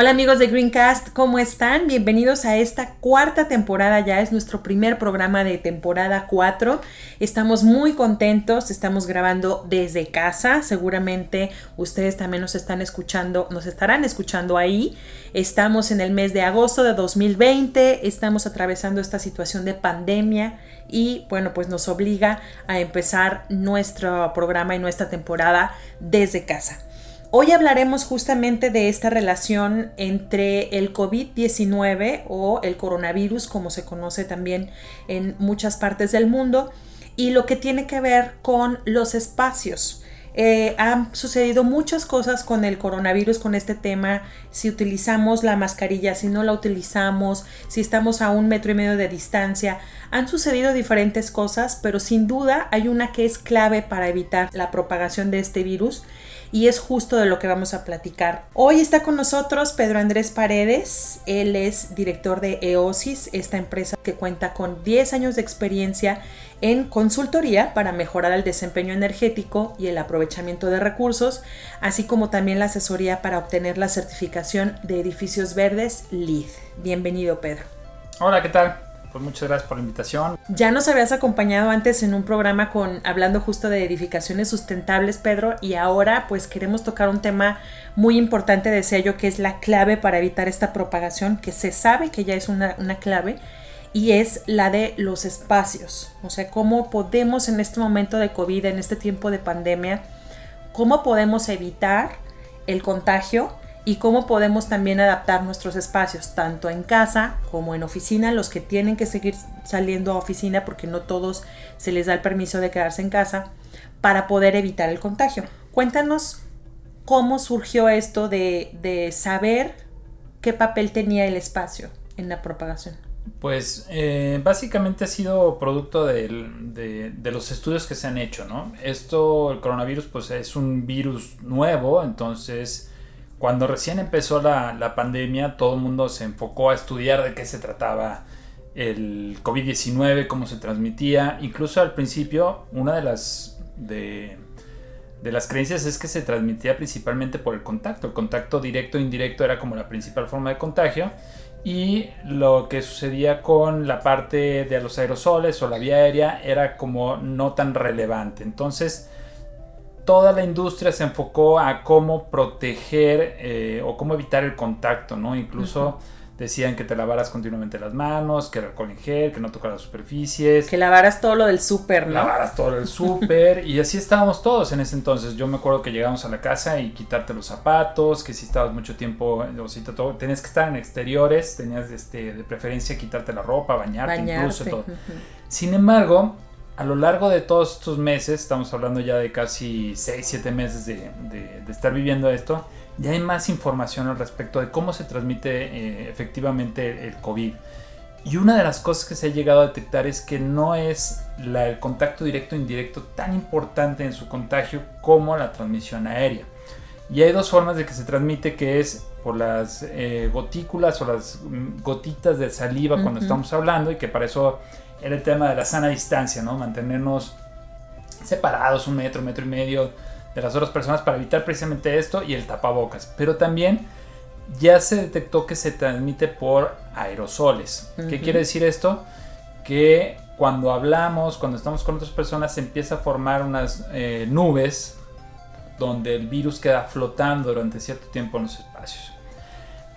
Hola amigos de Greencast, ¿cómo están? Bienvenidos a esta cuarta temporada, ya es nuestro primer programa de temporada 4. Estamos muy contentos, estamos grabando desde casa, seguramente ustedes también nos están escuchando, nos estarán escuchando ahí. Estamos en el mes de agosto de 2020, estamos atravesando esta situación de pandemia y bueno, pues nos obliga a empezar nuestro programa y nuestra temporada desde casa. Hoy hablaremos justamente de esta relación entre el COVID-19 o el coronavirus, como se conoce también en muchas partes del mundo, y lo que tiene que ver con los espacios. Eh, han sucedido muchas cosas con el coronavirus, con este tema, si utilizamos la mascarilla, si no la utilizamos, si estamos a un metro y medio de distancia. Han sucedido diferentes cosas, pero sin duda hay una que es clave para evitar la propagación de este virus y es justo de lo que vamos a platicar. Hoy está con nosotros Pedro Andrés Paredes, él es director de EOSIS, esta empresa que cuenta con 10 años de experiencia en consultoría para mejorar el desempeño energético y el aprovechamiento de recursos, así como también la asesoría para obtener la certificación de edificios verdes LEED. Bienvenido Pedro. Hola, ¿qué tal? Pues muchas gracias por la invitación. Ya nos habías acompañado antes en un programa con hablando justo de edificaciones sustentables, Pedro, y ahora pues queremos tocar un tema muy importante, decía yo, que es la clave para evitar esta propagación, que se sabe que ya es una, una clave, y es la de los espacios. O sea, cómo podemos en este momento de COVID, en este tiempo de pandemia, cómo podemos evitar el contagio y cómo podemos también adaptar nuestros espacios, tanto en casa como en oficina, los que tienen que seguir saliendo a oficina porque no todos se les da el permiso de quedarse en casa, para poder evitar el contagio. Cuéntanos cómo surgió esto de, saber qué papel tenía el espacio en la propagación. Pues eh, básicamente ha sido producto de, de, los estudios que se han hecho, ¿no? Esto, el coronavirus, pues es un virus nuevo, entonces cuando recién empezó la, pandemia, todo el mundo se enfocó a estudiar de qué se trataba el COVID-19, cómo se transmitía. Incluso al principio, una de las, de, las creencias es que se transmitía principalmente por el contacto. El contacto directo e indirecto era como la principal forma de contagio. Y lo que sucedía con la parte de los aerosoles o la vía aérea era como no tan relevante. Entonces, toda la industria se enfocó a cómo proteger eh, o cómo evitar el contacto, ¿no? Incluso decían que te lavaras continuamente las manos, que alcohol en gel, que no tocaras superficies. Que lavaras todo lo del súper, ¿no? Lavaras todo lo del súper. y así estábamos todos en ese entonces. Yo me acuerdo que llegamos a la casa y quitarte los zapatos, que si estabas mucho tiempo, o si todo, tenías que estar en exteriores, tenías este, de preferencia quitarte la ropa, bañarte, incluso todo. Sin embargo, a lo largo de todos estos meses, estamos hablando ya de casi 6, 7 meses de, estar viviendo esto, ya hay más información al respecto de cómo se transmite eh, efectivamente el COVID. Y una de las cosas que se ha llegado a detectar es que no es el contacto directo e indirecto tan importante en su contagio como la transmisión aérea. Y hay dos formas de que se transmite, que es por las eh, gotículas o las mm, gotitas de saliva cuando estamos hablando, y que para eso era el tema de la sana distancia, ¿no? Mantenernos separados un metro, metro y medio de las otras personas para evitar precisamente esto y el tapabocas. Pero también ya se detectó que se transmite por aerosoles. ¿Qué quiere decir esto? Que cuando hablamos, cuando estamos con otras personas, se empieza a formar unas eh, nubes donde el virus queda flotando durante cierto tiempo en los espacios.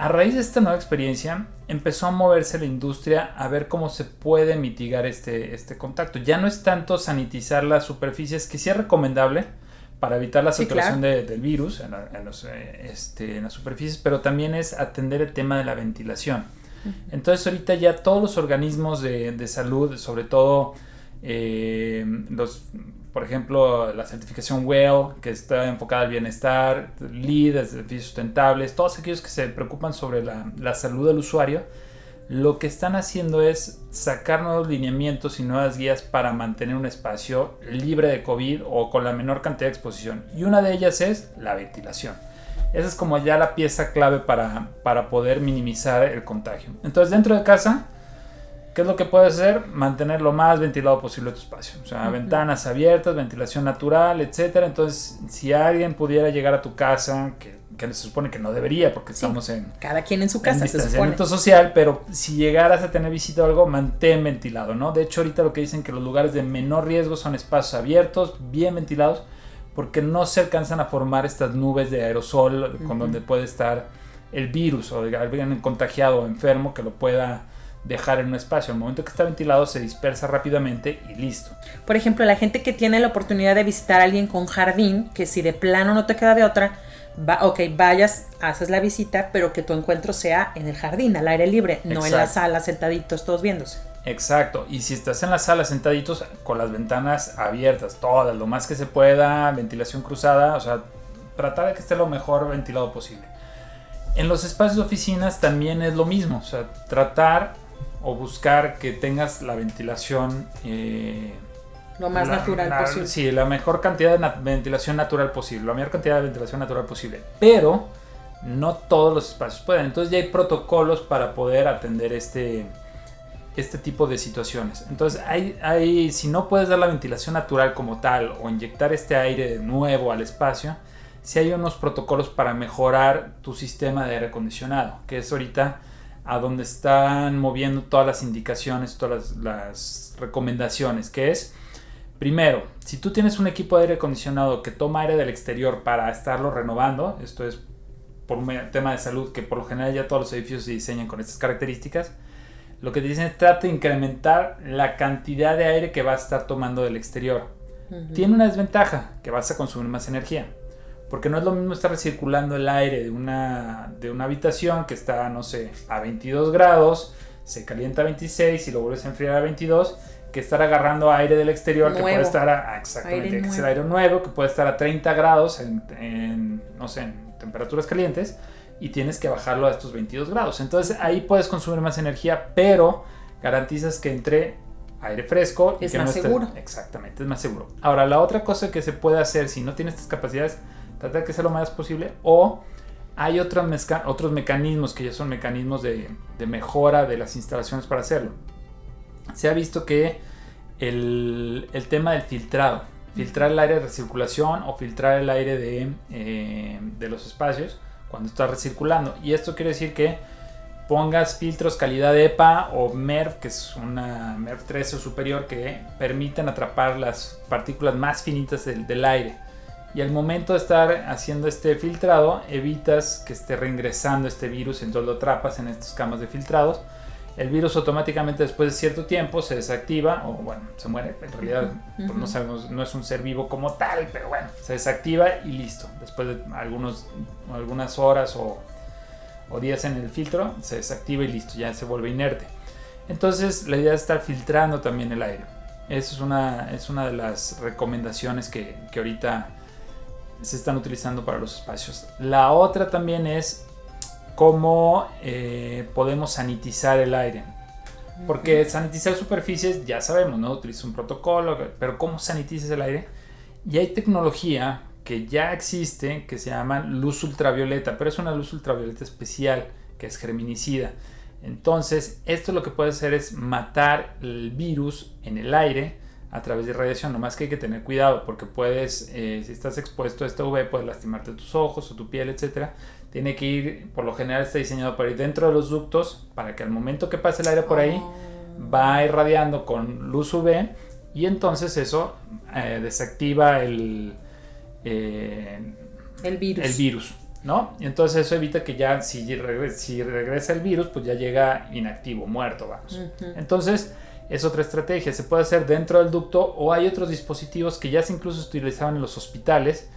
A raíz de esta nueva experiencia, empezó a moverse la industria a ver cómo se puede mitigar este, este contacto. Ya no es tanto sanitizar las superficies, que sí es recomendable para evitar la circulación del virus en, eh, este, en, las superficies, pero también es atender el tema de la ventilación. Entonces ahorita ya todos los organismos de, de salud, sobre todo eh, los, por ejemplo, la certificación WELL, que está enfocada al bienestar, LEED, servicios sustentables, todos aquellos que se preocupan sobre la, la salud del usuario, lo que están haciendo es sacar nuevos lineamientos y nuevas guías para mantener un espacio libre de COVID o con la menor cantidad de exposición. Y una de ellas es la ventilación. Esa es como ya la pieza clave para, para poder minimizar el contagio. Entonces dentro de casa, ¿qué es lo que puedes hacer? Mantener lo más ventilado posible tu espacio. O sea, ventanas abiertas, ventilación natural, etc. Entonces, si alguien pudiera llegar a tu casa, que, que se supone que no debería porque Sí. estamos en, Cada quien en su en casa, se supone. social, pero si llegaras a tener visita o algo, mantén ventilado, ¿no? De hecho, ahorita lo que dicen que los lugares de menor riesgo son espacios abiertos, bien ventilados, porque no se alcanzan a formar estas nubes de aerosol con donde puede estar el virus o alguien contagiado o enfermo que lo pueda dejar en un espacio. Al momento que está ventilado se dispersa rápidamente y listo. Por ejemplo, la gente que tiene la oportunidad de visitar a alguien con jardín, que si de plano no te queda de otra, va, ok, vayas, haces la visita, pero que tu encuentro sea en el jardín, al aire libre, no en la sala sentaditos todos viéndose. Exacto, y si estás en la sala sentaditos con las ventanas abiertas, todas, lo más que se pueda, ventilación cruzada, o sea, tratar de que esté lo mejor ventilado posible. En los espacios de oficinas también es lo mismo, o sea, tratar o buscar que tengas la ventilación eh, Lo más la- natural la- posible. Sí, la mejor cantidad de ventilación natural posible, la mayor cantidad de ventilación natural posible. Pero no todos los espacios pueden. Entonces ya hay protocolos para poder atender este, este tipo de situaciones. Entonces hay, hay, si no puedes dar la ventilación natural como tal o inyectar este aire nuevo al espacio, si hay unos protocolos para mejorar tu sistema de aire acondicionado, que es ahorita a donde están moviendo todas las indicaciones, todas las, las recomendaciones, que es, primero, si tú tienes un equipo de aire acondicionado que toma aire del exterior para estarlo renovando, esto es por un tema de salud que por lo general ya todos los edificios se diseñan con estas características, lo que te dicen es trata de incrementar la cantidad de aire que vas a estar tomando del exterior. Tiene una desventaja, que vas a consumir más energía. Porque no es lo mismo estar recirculando el aire de una, de una habitación que está, no sé, a 22 grados, se calienta a 26 y lo vuelves a enfriar a 22, que estar agarrando aire del exterior que Nuevo. puede estar a, exactamente, Aire que nuevo. aire nuevo, que puede estar a 30 grados en, en, no sé, en temperaturas calientes y tienes que bajarlo a estos 22 grados. Entonces ahí puedes consumir más energía, pero garantizas que entre aire fresco y Es que más no esté- seguro. Exactamente, es más seguro. Ahora, la otra cosa que se puede hacer si no tienes estas capacidades, tratar de que sea lo más posible o hay otros, mezca- otros mecanismos que ya son mecanismos de, mejora de las instalaciones para hacerlo. Se ha visto que el, el tema del filtrado, filtrar el aire de recirculación o filtrar el aire de, eh, de los espacios cuando está recirculando. Y esto quiere decir que pongas filtros calidad EPA o MERV, que es una MERV 13 o superior, que permiten atrapar las partículas más finitas del, del aire. Y al momento de estar haciendo este filtrado, evitas que esté reingresando este virus, entonces lo atrapas en estas camas de filtrados. El virus automáticamente después de cierto tiempo se desactiva, o bueno, se muere. En realidad, pues, no sabemos, no es un ser vivo como tal, pero bueno, se desactiva y listo. Después de algunos, algunas horas o, o días en el filtro, se desactiva y listo, ya se vuelve inerte. Entonces, la idea es estar filtrando también el aire. Eso es una, es una de las recomendaciones que, que ahorita se están utilizando para los espacios. La otra también es cómo eh, podemos sanitizar el aire. Porque sanitizar superficies ya sabemos, ¿no? Utiliza un protocolo, pero ¿cómo sanitizas el aire? Y hay tecnología que ya existe que se llama luz ultravioleta, pero es una luz ultravioleta especial que es germinicida. Entonces, esto lo que puede hacer es matar el virus en el aire a través de radiación. Nomás que hay que tener cuidado porque puedes, eh, si estás expuesto a esta UV, puedes lastimarte tus ojos o tu piel, etcétera. Tiene que ir, por lo general está diseñado para ir dentro de los ductos para que al momento que pase el aire por ahí Oh. va irradiando con luz UV y entonces eso eh, desactiva el, eh, El virus. el virus, ¿no? Y entonces eso evita que ya si, regre- si regresa el virus, pues ya llega inactivo, muerto, vamos. Ujú. Entonces es otra estrategia, se puede hacer dentro del ducto o hay otros dispositivos que ya se incluso utilizaban en los hospitales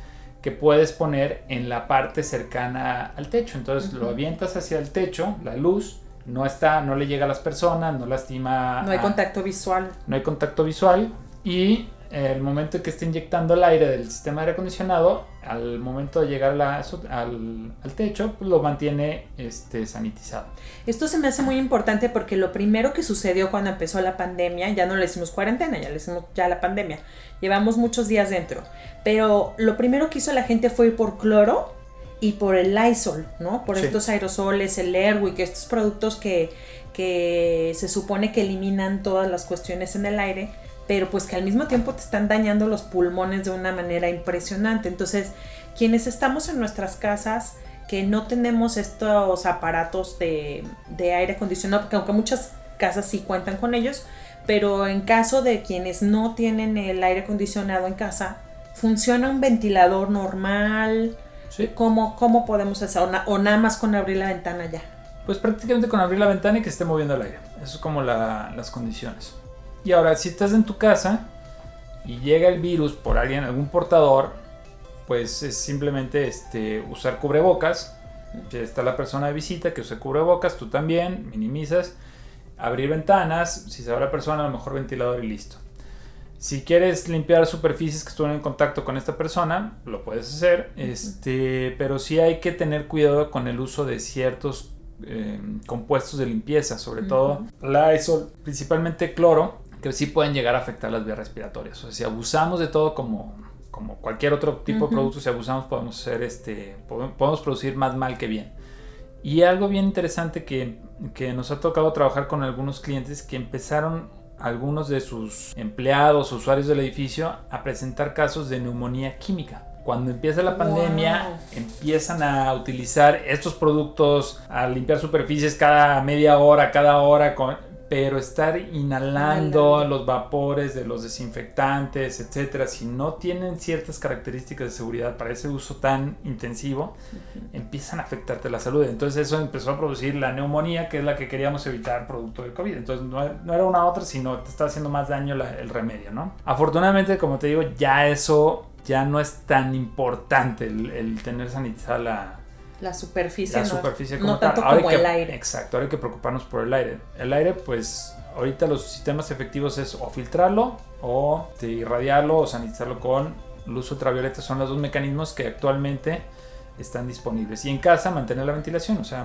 que puedes poner en la parte cercana al techo. Entonces lo Ujú. avientas hacia el techo, la luz, no está, no le llega a las personas, no lastima. No hay a- contacto visual. no hay contacto visual y el momento en que esté inyectando el aire del sistema de aire acondicionado, al momento de llegar la- al, al techo, pues lo mantiene este, sanitizado. Esto se me hace muy importante porque lo primero que sucedió cuando empezó la pandemia, ya no le decimos cuarentena, ya le decimos ya la pandemia, llevamos muchos días dentro, pero lo primero que hizo la gente fue ir por cloro y por el Lysol, ¿no? Por Sí. estos aerosoles, el Airwick, estos productos que, que se supone que eliminan todas las cuestiones en el aire, pero pues que al mismo tiempo te están dañando los pulmones de una manera impresionante. Entonces, quienes estamos en nuestras casas, que no tenemos estos aparatos de, de aire acondicionado, porque aunque muchas casas sí cuentan con ellos, pero en caso de quienes no tienen el aire acondicionado en casa, funciona un ventilador normal. Sí. ¿Cómo, cómo podemos hacer? O, na- o nada más con abrir la ventana ya. Pues prácticamente con abrir la ventana y que esté moviendo el aire. Eso es como la- las condiciones. Y ahora, si estás en tu casa y llega el virus por alguien, algún portador, pues es simplemente este, usar cubrebocas. Si está la persona de visita que use cubrebocas, tú también, minimizas. Abrir ventanas, si se va la persona, a lo mejor ventilador y listo. Si quieres limpiar superficies que estuvieron en contacto con esta persona, lo puedes hacer, este, pero sí hay que tener cuidado con el uso de ciertos eh, compuestos de limpieza, sobre todo Lysol, principalmente cloro, que sí pueden llegar a afectar las vías respiratorias. O sea, si abusamos de todo como, como cualquier otro tipo Ujú. de producto, si abusamos podemos hacer este, podemos producir más mal que bien. Y algo bien interesante que, que nos ha tocado trabajar con algunos clientes que empezaron algunos de sus empleados, usuarios del edificio, a presentar casos de neumonía química. Cuando empieza la Wow. pandemia, empiezan a utilizar estos productos, a limpiar superficies cada media hora, cada hora, con- pero estar inhalando Inhalando. los vapores de los desinfectantes, etcétera, si no tienen ciertas características de seguridad para ese uso tan intensivo, empiezan a afectarte la salud. Entonces eso empezó a producir la neumonía, que es la que queríamos evitar producto del COVID. Entonces no, no era una otra, sino te está haciendo más daño la- el remedio, ¿no? Afortunadamente, como te digo, ya eso ya no es tan importante el, el tener sanitizada la, La superficie. la no- superficie no como tal. tanto Ahora como que- el aire. Exacto, ahora hay que preocuparnos por el aire. El aire, pues, ahorita los sistemas efectivos es o filtrarlo o de irradiarlo o sanitizarlo con luz ultravioleta. Son los dos mecanismos que actualmente están disponibles. Y en casa mantener la ventilación, o sea,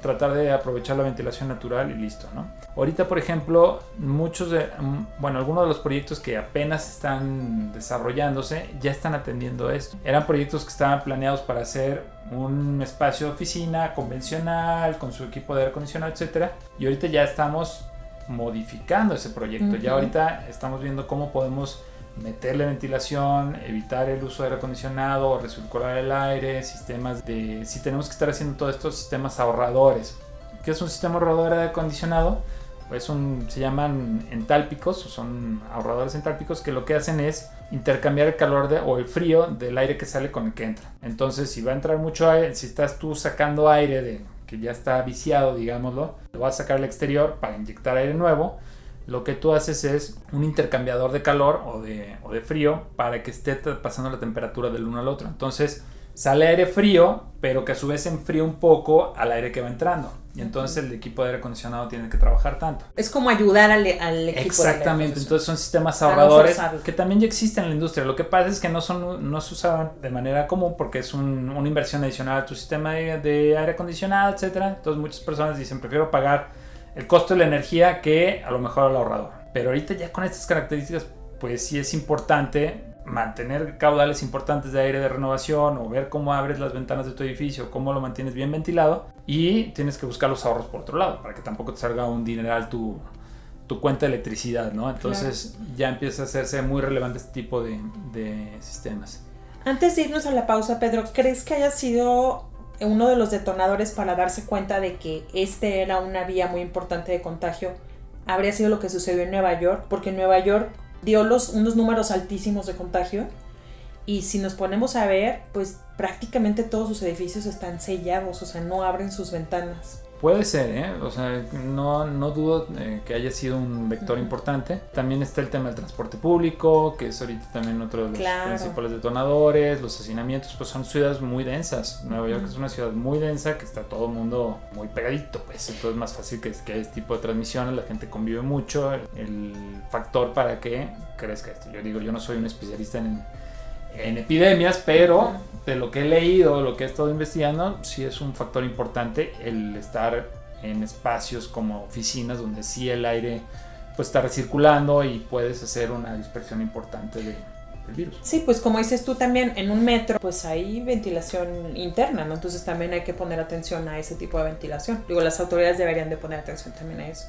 tratar de aprovechar la ventilación natural y listo, ¿no? Ahorita, por ejemplo, muchos de, mm, bueno, algunos de los proyectos que apenas están desarrollándose ya están atendiendo esto. Eran proyectos que estaban planeados para hacer un espacio de oficina convencional con su equipo de aire acondicionado, etcétera, y ahorita ya estamos modificando ese proyecto. Ya Ujú. ahorita estamos viendo cómo podemos meterle ventilación, evitar el uso de aire acondicionado, recircular el aire, sistemas de... Si tenemos que estar haciendo todos estos sistemas ahorradores. ¿Qué es un sistema ahorrador de aire acondicionado? Pues un, se llaman entálpicos, o son ahorradores entálpicos que lo que hacen es intercambiar el calor de- o el frío del aire que sale con el que entra. Entonces, si va a entrar mucho aire, si estás tú sacando aire de que ya está viciado, digámoslo, lo vas a sacar al exterior para inyectar aire nuevo, lo que tú haces es un intercambiador de calor o de, o de frío para que esté pasando la temperatura del uno al otro. Entonces sale aire frío, pero que a su vez enfría un poco al aire que va entrando. Y entonces el equipo de aire acondicionado tiene que trabajar tanto. Es como ayudar al, al equipo. de Exactamente, aire entonces son sistemas no ahorradores forzarlo. que también ya existen en la industria. Lo que pasa es que no, son, no se usaban de manera común porque es un- una inversión adicional a tu sistema de, de aire acondicionado, etcétera. Entonces muchas personas dicen, prefiero pagar el costo de la energía que a lo mejor al ahorrador. Pero ahorita ya con estas características, pues sí es importante mantener caudales importantes de aire de renovación o ver cómo abres las ventanas de tu edificio, cómo lo mantienes bien ventilado y tienes que buscar los ahorros por otro lado para que tampoco te salga un dineral tu, tu cuenta de electricidad, ¿no? Entonces ya empieza a hacerse muy relevante este tipo de, de sistemas. Antes de irnos a la pausa, Pedro, ¿crees que haya sido uno de los detonadores para darse cuenta de que este era una vía muy importante de contagio? Habría sido lo que sucedió en Nueva York, porque Nueva York dio los, unos números altísimos de contagio y si nos ponemos a ver, pues prácticamente todos sus edificios están sellados, o sea, no abren sus ventanas. Puede ser, ¿eh? O sea, no, no dudo eh, que haya sido un vector importante. También está el tema del transporte público, que es ahorita también otro de los Claro. principales detonadores. Los hacinamientos, pues son ciudades muy densas. Nueva York es una ciudad muy densa que está todo el mundo muy pegadito, pues. Entonces es más fácil que, que haya este tipo de transmisiones. La gente convive mucho. El factor para que crezca esto. Yo digo, yo no soy un especialista en, en epidemias, pero de lo que he leído, lo que he estado investigando, sí es un factor importante el estar en espacios como oficinas donde sí el aire pues está recirculando y puedes hacer una dispersión importante de- del virus. Sí, pues como dices tú también, en un metro, pues hay ventilación interna, ¿no? Entonces también hay que poner atención a ese tipo de ventilación. Digo, las autoridades deberían de poner atención también a eso.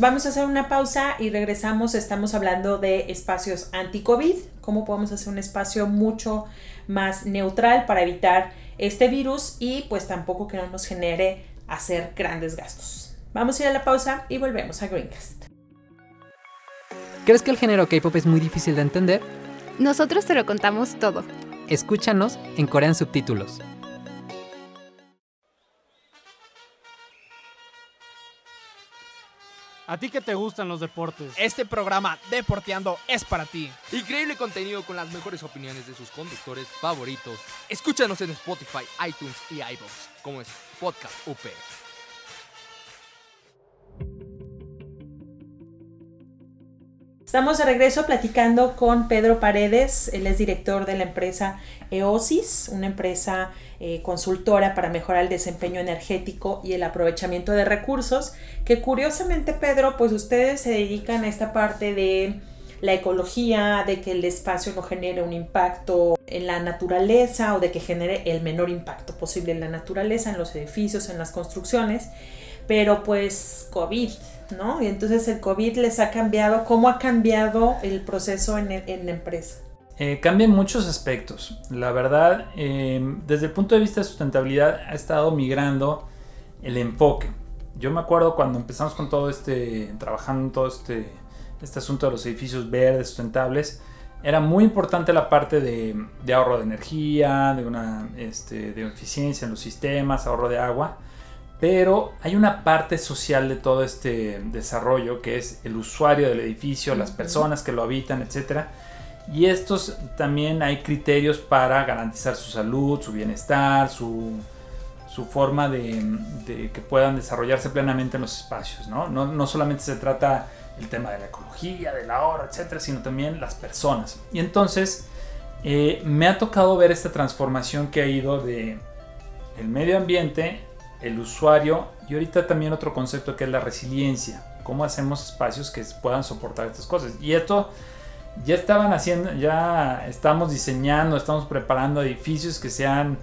Vamos a hacer una pausa y regresamos. Estamos hablando de espacios anti-COVID, cómo podemos hacer un espacio mucho más neutral para evitar este virus y pues tampoco que no nos genere hacer grandes gastos. Vamos a ir a la pausa y volvemos a Greencast. ¿Crees que el género K-pop es muy difícil de entender? Nosotros te lo contamos todo. Escúchanos en Corean Subtítulos. ¿A ti que te gustan los deportes? Este programa Deporteando es para ti. Increíble contenido con las mejores opiniones de sus conductores favoritos. Escúchanos en Spotify, iTunes y iVoox, como es Podcast UP. Estamos de regreso platicando con Pedro Paredes, él es director de la empresa EOSIS, una empresa eh, consultora para mejorar el desempeño energético y el aprovechamiento de recursos, que curiosamente Pedro, pues ustedes se dedican a esta parte de la ecología, de que el espacio no genere un impacto en la naturaleza o de que genere el menor impacto posible en la naturaleza, en los edificios, en las construcciones, pero pues COVID, ¿no? Y entonces el COVID les ha cambiado, ¿cómo ha cambiado el proceso en, en la empresa? Eh, cambia en muchos aspectos. La verdad, eh, desde el punto de vista de sustentabilidad ha estado migrando el enfoque. Yo me acuerdo cuando empezamos con todo este, trabajando todo este, este asunto de los edificios verdes, sustentables, era muy importante la parte de, de ahorro de energía, de una este, de eficiencia en los sistemas, ahorro de agua. Pero hay una parte social de todo este desarrollo que es el usuario del edificio, las personas que lo habitan, etc. Y estos también hay criterios para garantizar su salud, su bienestar, su, su forma de, de, que puedan desarrollarse plenamente en los espacios. ¿no? No, no solamente se trata el tema de la ecología, del ahorro, etcétera, sino también las personas. Y entonces eh, me ha tocado ver esta transformación que ha ido de el medio ambiente el usuario y ahorita también otro concepto que es la resiliencia. Cómo hacemos espacios que puedan soportar estas cosas. Y esto ya estaban haciendo, ya estamos diseñando, estamos preparando edificios que sean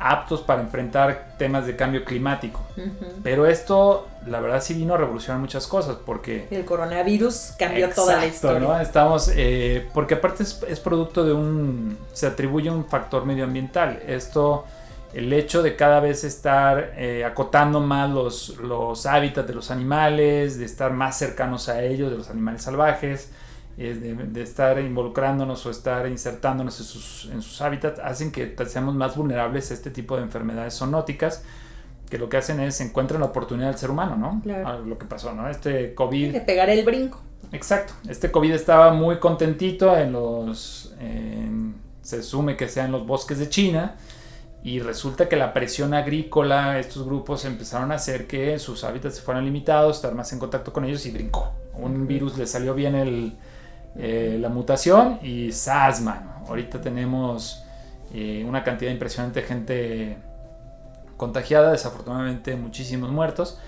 aptos para enfrentar temas de cambio climático. Uh -huh. Pero esto, la verdad, sí vino a revolucionar muchas cosas porque... El coronavirus cambió Exacto, toda la historia. ¿no? Estamos, eh, porque aparte es, es producto de un, se atribuye un factor medioambiental. Esto el hecho de cada vez estar eh, acotando más los, los hábitats de los animales, de estar más cercanos a ellos, de los animales salvajes, eh, de, de, estar involucrándonos o estar insertándonos en sus, en sus hábitats, hacen que seamos más vulnerables a este tipo de enfermedades zoonóticas que lo que hacen es encuentran la oportunidad del ser humano, ¿no? Claro. A lo que pasó, ¿no? Este COVID... De pegar el brinco. Exacto. Este COVID estaba muy contentito en los... En, se asume que sea en los bosques de China y resulta que la presión agrícola, estos grupos empezaron a hacer que sus hábitats se fueran limitados, estar más en contacto con ellos y brincó. Un virus le salió bien el, eh, la mutación y ¡zas, mano! Ahorita tenemos eh, una cantidad impresionante de gente contagiada, desafortunadamente muchísimos muertos,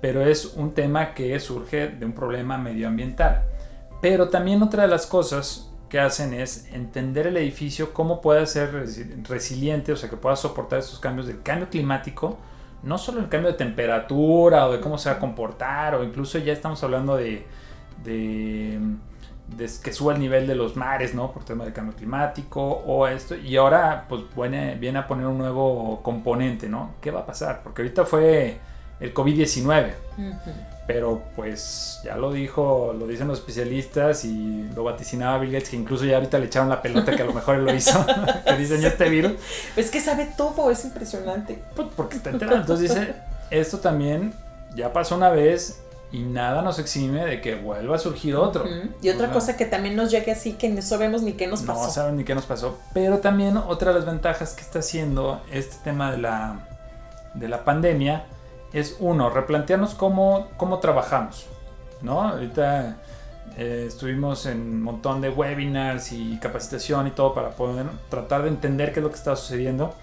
pero es un tema que surge de un problema medioambiental. Pero también otra de las cosas que hacen es entender el edificio, cómo puede ser resiliente, o sea, que pueda soportar estos cambios del cambio climático, no solo el cambio de temperatura o de cómo se va a comportar, o incluso ya estamos hablando de, que suba el nivel de los mares, ¿no? Por tema del cambio climático o esto, y ahora pues viene, viene a poner un nuevo componente, ¿no? ¿Qué va a pasar? Porque ahorita fue el COVID-19. Uh. Pero pues ya lo dijo, lo dicen los especialistas y lo vaticinaba Bill Gates, que incluso ya ahorita le echaron la pelota que a lo mejor él lo hizo, que diseñó este virus. Es que sabe todo, es impresionante. Pues porque está enterado. Entonces dice, esto también ya pasó una vez y nada nos exime de que vuelva a surgir otro. Y otra cosa que también nos llegue así que no sabemos ni qué nos pasó. No saben ni qué nos pasó. Pero también otra de las ventajas que está haciendo este tema de la, de la pandemia es uno, replantearnos cómo, cómo trabajamos. ¿no? Ahorita eh, estuvimos en un montón de webinars y capacitación y todo para poder tratar de entender qué es lo que está sucediendo.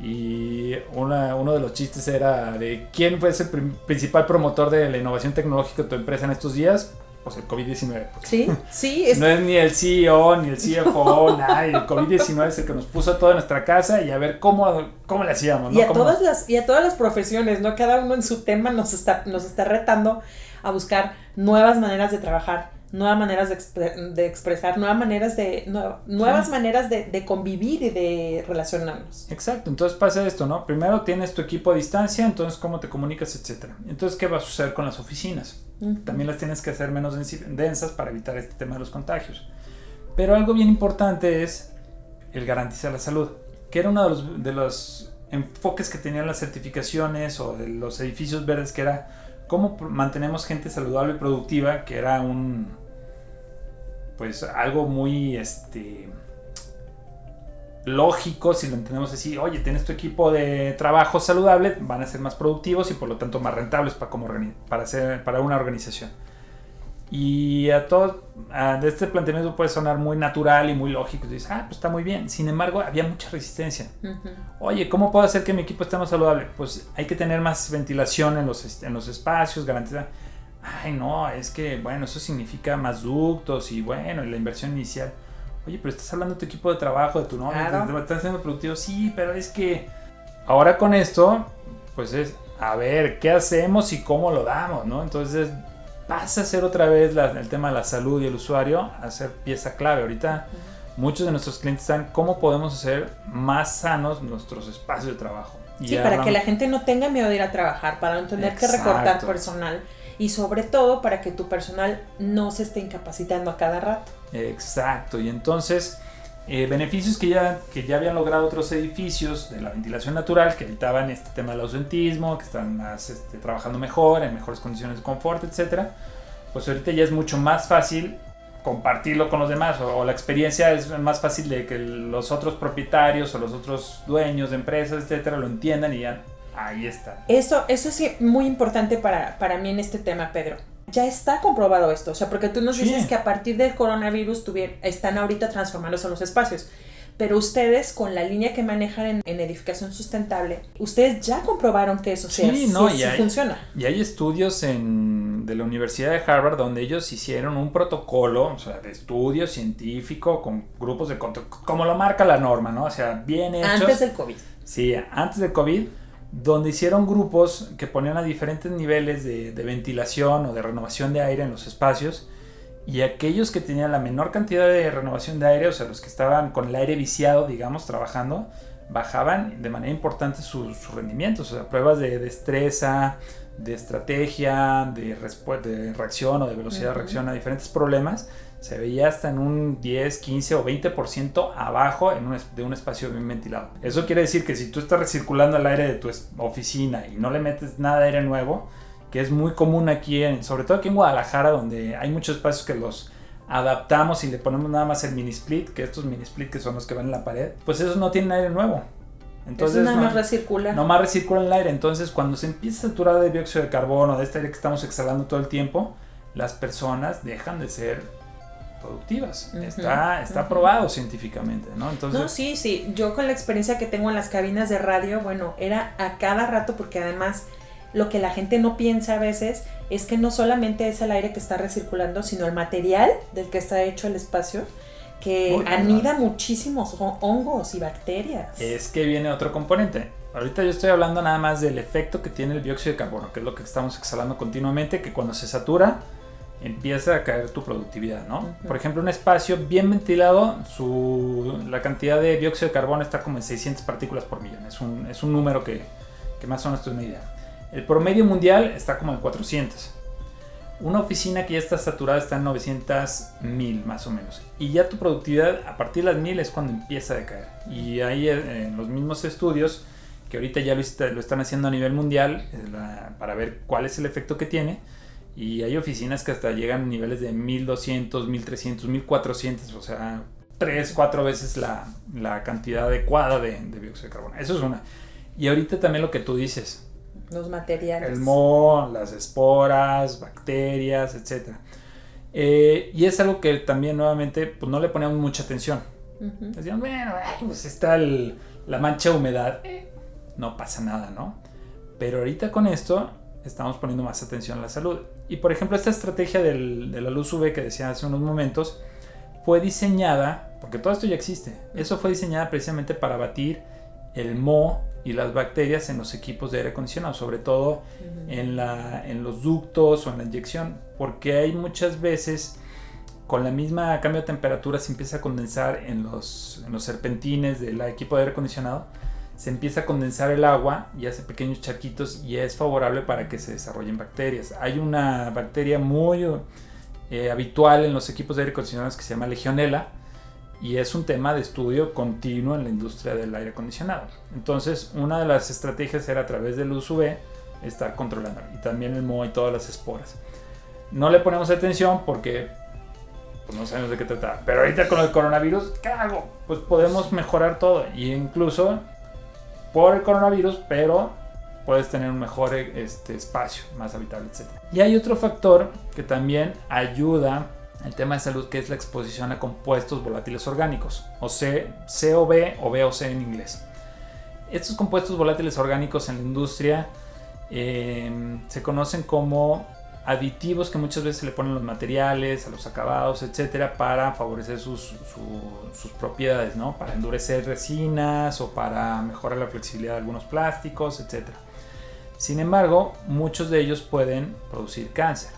Y uno de los chistes era de quién fue el principal promotor de la innovación tecnológica de tu empresa en estos días. Pues el COVID-19. Sí, sí. No es ni el CEO, ni el CFO, nada. El COVID-19 es el que nos puso todo en nuestra casa y a ver cómo, cómo le hacíamos. Y, a todas las, y a todas las profesiones, ¿no? Cada uno en su tema nos está, nos está retando a buscar nuevas maneras de trabajar nuevas maneras de, expresar, nuevas maneras de nuevas maneras de, convivir y de relacionarnos. Exacto, entonces pasa esto, ¿no? Primero tienes tu equipo a distancia, entonces cómo te comunicas, etcétera. Entonces, ¿qué va a suceder con las oficinas? También las tienes que hacer menos densas para evitar este tema de los contagios. Pero algo bien importante es el garantizar la salud, que era uno de los, de los enfoques que tenían las certificaciones o de los edificios verdes, que era cómo mantenemos gente saludable y productiva, que era un, pues algo muy, este, lógico si lo entendemos así, oye, tienes tu equipo de trabajo saludable, van a ser más productivos y por lo tanto más rentables para, como, para, hacer, para una organización. Y a todos, de este planteamiento puede sonar muy natural y muy lógico. Y dices, ah, pues está muy bien. Sin embargo, había mucha resistencia. Oye, ¿cómo puedo hacer que mi equipo esté más saludable? Pues hay que tener más ventilación en los, en los espacios, garantizar. Ay, no, es que, bueno, eso significa más ductos y bueno, la inversión inicial. Oye, pero estás hablando de tu equipo de trabajo, de tu novio, estás siendo productivo. Sí, pero es que ahora con esto, pues es, a ver, ¿qué hacemos y cómo lo damos, no? Entonces pasa a ser otra vez el tema de la salud y el usuario a ser pieza clave. Ahorita muchos de nuestros clientes están cómo podemos hacer más sanos nuestros espacios de trabajo. sí, para que la gente no tenga miedo de ir a trabajar, para no tener que recortar personal y sobre todo para que tu personal no se esté incapacitando a cada rato. Exacto, y entonces eh, beneficios que ya, que ya habían logrado otros edificios de la ventilación natural que evitaban este tema del ausentismo, que están más, este, trabajando mejor, en mejores condiciones de confort, etc. Pues ahorita ya es mucho más fácil compartirlo con los demás o, la experiencia es más fácil de que los otros propietarios o los otros dueños de empresas, etcétera, lo entiendan y ya ahí está. Eso, eso es muy importante para, para mí en este tema, Pedro ya está comprobado esto, o sea, porque tú nos dices que a partir del coronavirus están ahorita transformándose los espacios, pero ustedes con la línea que manejan en, edificación sustentable, ustedes ya comprobaron que eso sí, no, sí, funciona. Y hay estudios en, de la Universidad de Harvard donde ellos hicieron un protocolo, o sea, de estudio científico con grupos de control, como lo marca la norma, ¿no? O sea, bien hechos. Antes del COVID. Sí, antes del COVID donde hicieron grupos que ponían a diferentes niveles de, ventilación o de renovación de aire en los espacios y aquellos que tenían la menor cantidad de renovación de aire, o sea, los que estaban con el aire viciado, digamos, trabajando, bajaban de manera importante sus rendimientos, o sea, pruebas de destreza, de estrategia, de, de reacción o de velocidad de reacción a diferentes problemas, se veía hasta en un 10, 15 o 20% abajo en un, de un espacio bien ventilado. Eso quiere decir que si tú estás recirculando el aire de tu oficina y no le metes nada de aire nuevo, que es muy común aquí, en, sobre todo aquí en Guadalajara, donde hay muchos espacios que los adaptamos y le ponemos nada más el mini split, que estos mini split que son los que van en la pared, pues esos no tienen aire nuevo. Entonces, nada más recircula. No más recircula el aire. Entonces, cuando se empieza a saturar de dióxido de carbono, de este aire que estamos exhalando todo el tiempo, las personas dejan de ser productivas. está está probado científicamente, ¿no? Entonces... No, sí, sí. Yo con la experiencia que tengo en las cabinas de radio, bueno, era a cada rato porque además lo que la gente no piensa a veces es que no solamente es el aire que está recirculando, sino el material del que está hecho el espacio que anida muchísimos hongos y bacterias. Es que viene otro componente. Ahorita yo estoy hablando nada más del efecto que tiene el dióxido de carbono, que es lo que estamos exhalando continuamente, que cuando se satura, empieza a caer tu productividad, ¿no? Por ejemplo, un espacio bien ventilado, su, la cantidad de dióxido de carbono está como en 600 partículas por millón. Es un, es un número que, que más o menos es una idea. El promedio mundial está como en 400. Una oficina que ya está saturada está en 900 mil más o menos. Y ya tu productividad a partir de las 1000 es cuando empieza a caer. Y ahí eh, en los mismos estudios que ahorita ya lo, lo están haciendo a nivel mundial para ver cuál es el efecto que tiene. Y hay oficinas que hasta llegan a niveles de 1200, 1300, 1400, o sea, 3, 4 veces la, la cantidad adecuada de, de dióxido de carbono. Eso es una. Y ahorita también lo que tú dices. Los materiales. El moho, las esporas, bacterias, etc. Eh, y es algo que también nuevamente pues no le poníamos mucha atención. Decían, bueno, pues está la mancha de humedad. Eh, no pasa nada, ¿no? Pero ahorita con esto estamos poniendo más atención a la salud. Y por ejemplo, esta estrategia del, de la luz UV que decía hace unos momentos fue diseñada, porque todo esto ya existe, eso fue diseñada precisamente para batir el moho y las bacterias en los equipos de aire acondicionado, sobre todo en, la, en los ductos o en la inyección, porque hay muchas veces con la misma cambio de temperatura se empieza a condensar en los, en los serpentines del equipo de aire acondicionado, se empieza a condensar el agua y hace pequeños charquitos y es favorable para que se desarrollen bacterias. Hay una bacteria muy eh, habitual en los equipos de aire acondicionado que se llama Legionella, y es un tema de estudio continuo en la industria del aire acondicionado. Entonces, una de las estrategias era a través del luz UV estar controlando y también el moho y todas las esporas. No le ponemos atención porque pues, no sabemos de qué tratar. Pero ahorita con el coronavirus, ¿qué hago? Pues podemos mejorar todo y incluso por el coronavirus, pero puedes tener un mejor este, espacio, más habitable, etc. Y hay otro factor que también ayuda el tema de salud que es la exposición a compuestos volátiles orgánicos, o C, COB o VOC en inglés. Estos compuestos volátiles orgánicos en la industria em, se conocen como aditivos que muchas veces se le ponen a los materiales, a los acabados, etcétera, para favorecer sus, sus propiedades, ¿no? Para endurecer resinas o para mejorar la flexibilidad de algunos plásticos, etcétera. Sin embargo, muchos de ellos pueden producir cáncer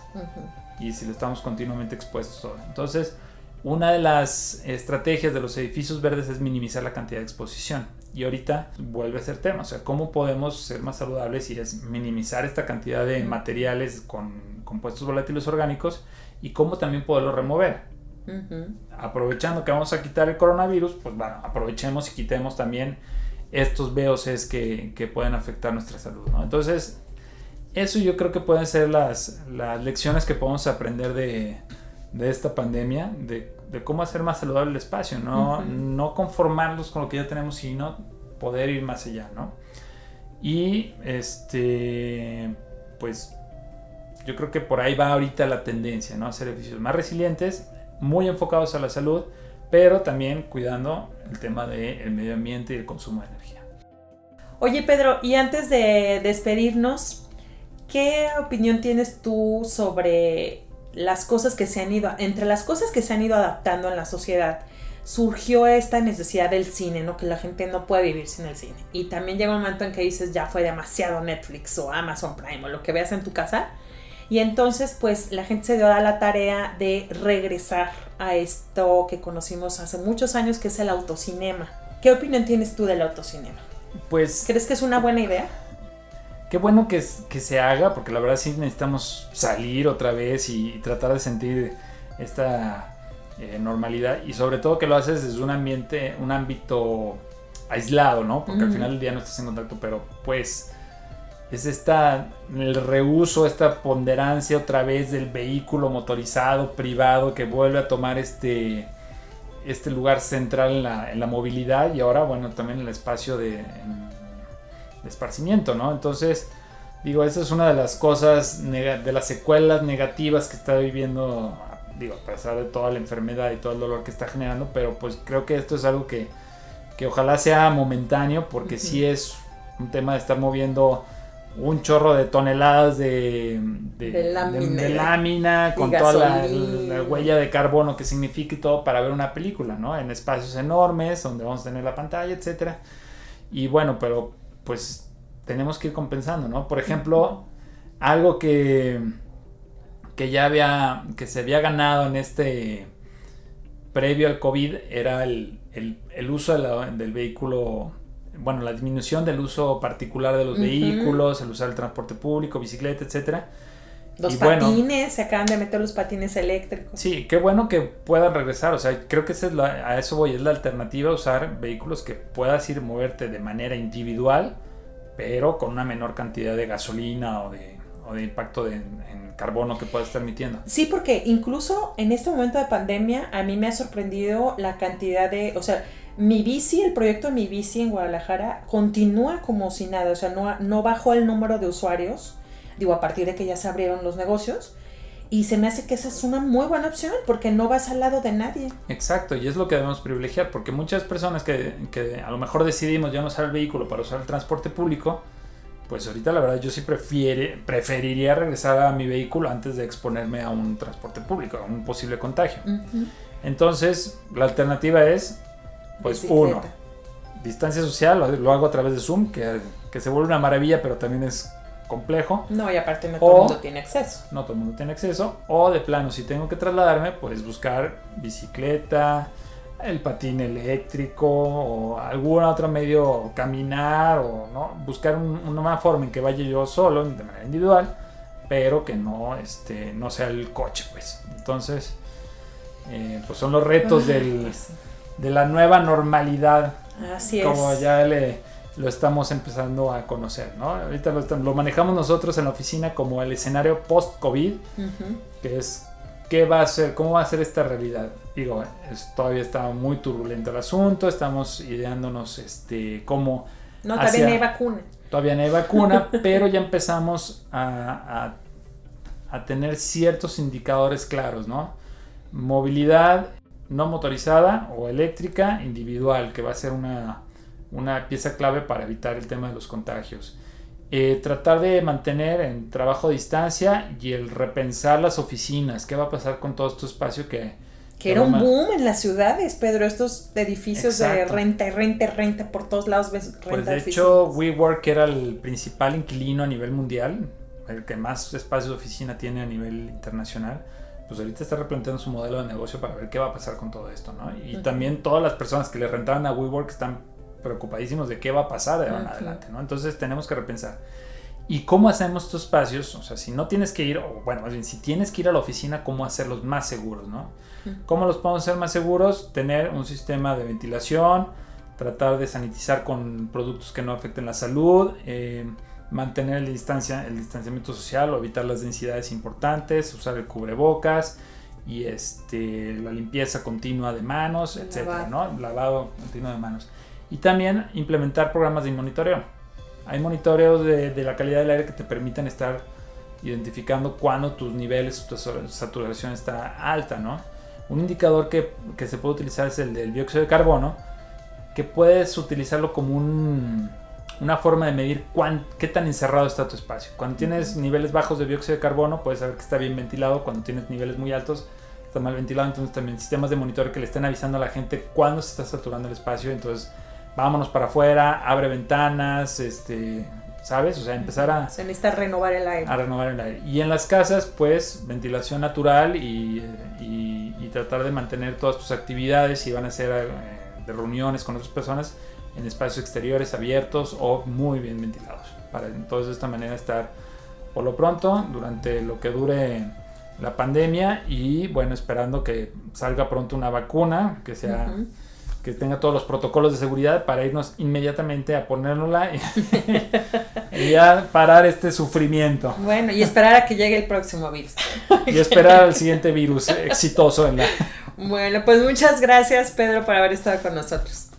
y si lo estamos continuamente expuestos. Entonces, una de las estrategias de los edificios verdes es minimizar la cantidad de exposición. Y ahorita vuelve a ser tema, o sea, cómo podemos ser más saludables y es minimizar esta cantidad de materiales con compuestos volátiles orgánicos y cómo también poderlo remover. Aprovechando que vamos a quitar el coronavirus, pues bueno, aprovechemos y quitemos también estos VOCs que, que pueden afectar nuestra salud. ¿no? Entonces, eso yo creo que pueden ser las, las lecciones que podemos aprender de, de esta pandemia, de, de, cómo hacer más saludable el espacio, no, no conformarnos con lo que ya tenemos, sino poder ir más allá, ¿no? Y este, pues yo creo que por ahí va ahorita la tendencia, ¿no? Hacer edificios más resilientes, muy enfocados a la salud, pero también cuidando el tema del medio ambiente y el consumo de energía. Oye Pedro, y antes de despedirnos, ¿Qué opinión tienes tú sobre las cosas que se han ido, entre las cosas que se han ido adaptando en la sociedad? Surgió esta necesidad del cine, ¿no? Que la gente no puede vivir sin el cine. Y también llega un momento en que dices, ya fue demasiado Netflix o Amazon Prime o lo que veas en tu casa. Y entonces, pues la gente se dio a la tarea de regresar a esto que conocimos hace muchos años, que es el autocinema. ¿Qué opinión tienes tú del autocinema? Pues. ¿Crees que es una buena idea? Qué bueno que, que se haga, porque la verdad sí necesitamos salir otra vez y, tratar de sentir esta eh, normalidad. Y sobre todo que lo haces desde un ambiente, un ámbito aislado, ¿no? Porque al final del día no estás en contacto, pero pues es esta, el reuso, esta ponderancia otra vez del vehículo motorizado privado que vuelve a tomar este, este lugar central en la, en la movilidad. Y ahora, bueno, también el espacio de de esparcimiento, ¿no? Entonces, digo, esa es una de las cosas, de las secuelas negativas que está viviendo, digo, a pesar de toda la enfermedad y todo el dolor que está generando, pero pues creo que esto es algo que, que ojalá sea momentáneo, porque sí es un tema de estar moviendo un chorro de toneladas de, de, lámina, con toda la, la, huella de carbono que significa y todo para ver una película, ¿no? En espacios enormes donde vamos a tener la pantalla, etcétera. Y bueno, pero pues tenemos que ir compensando, ¿no? Por ejemplo, algo que, que ya había, que se había ganado en este, previo al COVID, era el, uso del vehículo, bueno, la disminución del uso particular de los vehículos, el usar el transporte público, bicicleta, etcétera. Los patines, se acaban de meter los patines eléctricos. Sí, qué bueno que puedan regresar. O sea, creo que esa es a eso voy, es la alternativa, usar vehículos que puedas ir moverte de manera individual pero con una menor cantidad de gasolina o de, o de impacto de, en carbono que pueda estar emitiendo. Sí, porque incluso en este momento de pandemia a mí me ha sorprendido la cantidad de, o sea, mi bici, el proyecto de mi bici en Guadalajara continúa como si nada, o sea, no, no bajó el número de usuarios, digo, a partir de que ya se abrieron los negocios, y se me hace que esa es una muy buena opción porque no vas al lado de nadie. Exacto, y es lo que debemos privilegiar, porque muchas personas que, que a lo mejor decidimos ya no usar el vehículo para usar el transporte público, pues ahorita la verdad yo sí prefiere, preferiría regresar a mi vehículo antes de exponerme a un transporte público, a un posible contagio. Entonces, la alternativa es, pues Bicicleta. uno, distancia social, lo, lo hago a través de Zoom, que, que se vuelve una maravilla, pero también es complejo. No, y aparte no O- todo el mundo tiene acceso. No todo el mundo tiene acceso. O de plano, si tengo que trasladarme, pues buscar bicicleta, el patín eléctrico o algún otro medio, caminar o no buscar un- una forma en que vaya yo solo, de manera individual, pero que no, este, no sea el coche, pues. Entonces, eh, pues son los retos Ay, del, sí. de la nueva normalidad Así es. como ya le, lo estamos empezando a conocer, ¿no? Ahorita lo, lo manejamos nosotros en la oficina como el escenario post-COVID, que es qué va a ser, cómo va a ser esta realidad. Digo, es- todavía está muy turbulento el asunto, estamos ideándonos este, cómo No, también hacia- hay vacuna. Todavía no hay vacuna, pero ya empezamos a, a- a tener ciertos indicadores claros, ¿no? Movilidad no motorizada o eléctrica individual, que va a ser una, una pieza clave para evitar el tema de los contagios. Eh, tratar de mantener en trabajo a distancia y el repensar las oficinas. ¿Qué va a pasar con todo este espacio que... Que era un boom en las ciudades, Pedro, estos edificios de Exacto. renta, renta, renta, por todos lados ves renta Pues de oficinas. hecho, WeWork era el principal inquilino a nivel mundial, el que más espacios de oficina tiene a nivel internacional. Pues ahorita está replanteando su modelo de negocio para ver qué va a pasar con todo esto, ¿no? Y Ujú. también todas las personas que le rentaban a WeWork están preocupadísimos de qué va a pasar de ahora en adelante, ¿no? Entonces tenemos que repensar. ¿Y cómo hacemos estos espacios? O sea, si no tienes que ir, o bueno, más bien, si tienes que ir a la oficina, ¿cómo hacerlos más seguros, no? ¿Cómo los podemos hacer más seguros? Tener un sistema de ventilación, tratar de sanitizar con productos que no afecten la salud, eh, mantener el, distancia, el distanciamiento social o evitar las densidades importantes, usar el cubrebocas y este, la limpieza continua de manos, El etcétera, lavado. ¿no? Lavado continuo de manos. Y también implementar programas de monitoreo. Hay monitoreos de, de la calidad del aire que te permiten estar identificando cuándo tus niveles, tu saturación está alta, ¿no? Un indicador que, que se puede utilizar es el del dióxido de carbono, que puedes utilizarlo como un- una forma de medir cuán, qué tan encerrado está tu espacio. Cuando tienes niveles bajos de dióxido de carbono, puedes saber que está bien ventilado. Cuando tienes niveles muy altos, está mal ventilado. Entonces también sistemas de monitoreo que le estén avisando a la gente cuándo se está saturando el espacio. Entonces, vámonos para afuera, abre ventanas, este, ¿sabes? O sea, empezar a, Se necesita renovar el aire. a renovar el aire. Y en las casas, pues, ventilación natural y, y- y tratar de mantener todas tus actividades, si van a ser eh, de reuniones con otras personas, en espacios exteriores abiertos o muy bien ventilados. Para entonces de esta manera estar, por lo pronto, durante lo que dure la pandemia y, bueno, esperando que salga pronto una vacuna, que sea... Que tenga todos los protocolos de seguridad para irnos inmediatamente a ponérnosla y, y ya parar este sufrimiento. Bueno, y esperar a que llegue el próximo virus. y esperar al siguiente virus exitoso en la... Bueno, pues muchas gracias, Pedro, por haber estado con nosotros.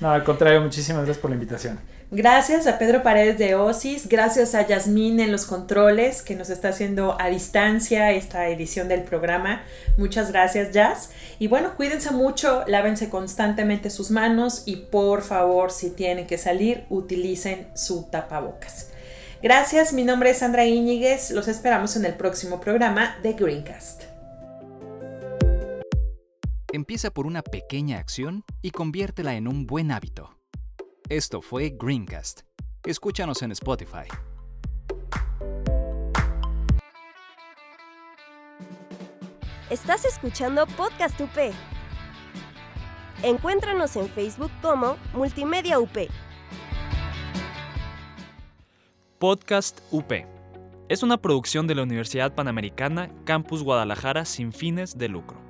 No, al contrario, muchísimas gracias por la invitación. Gracias a Pedro Paredes de Osis, gracias a Yasmín en los controles que nos está haciendo a distancia esta edición del programa. Muchas gracias, Jazz. Y bueno, cuídense mucho, lávense constantemente sus manos y por favor, si tienen que salir, utilicen su tapabocas. Gracias, mi nombre es Sandra Íñiguez, los esperamos en el próximo programa de Greencast. Empieza por una pequeña acción y conviértela en un buen hábito. Esto fue Greencast. Escúchanos en Spotify. Estás escuchando Podcast UP. Encuéntranos en Facebook como Multimedia UP. Podcast UP. Es una producción de la Universidad Panamericana Campus Guadalajara sin fines de lucro.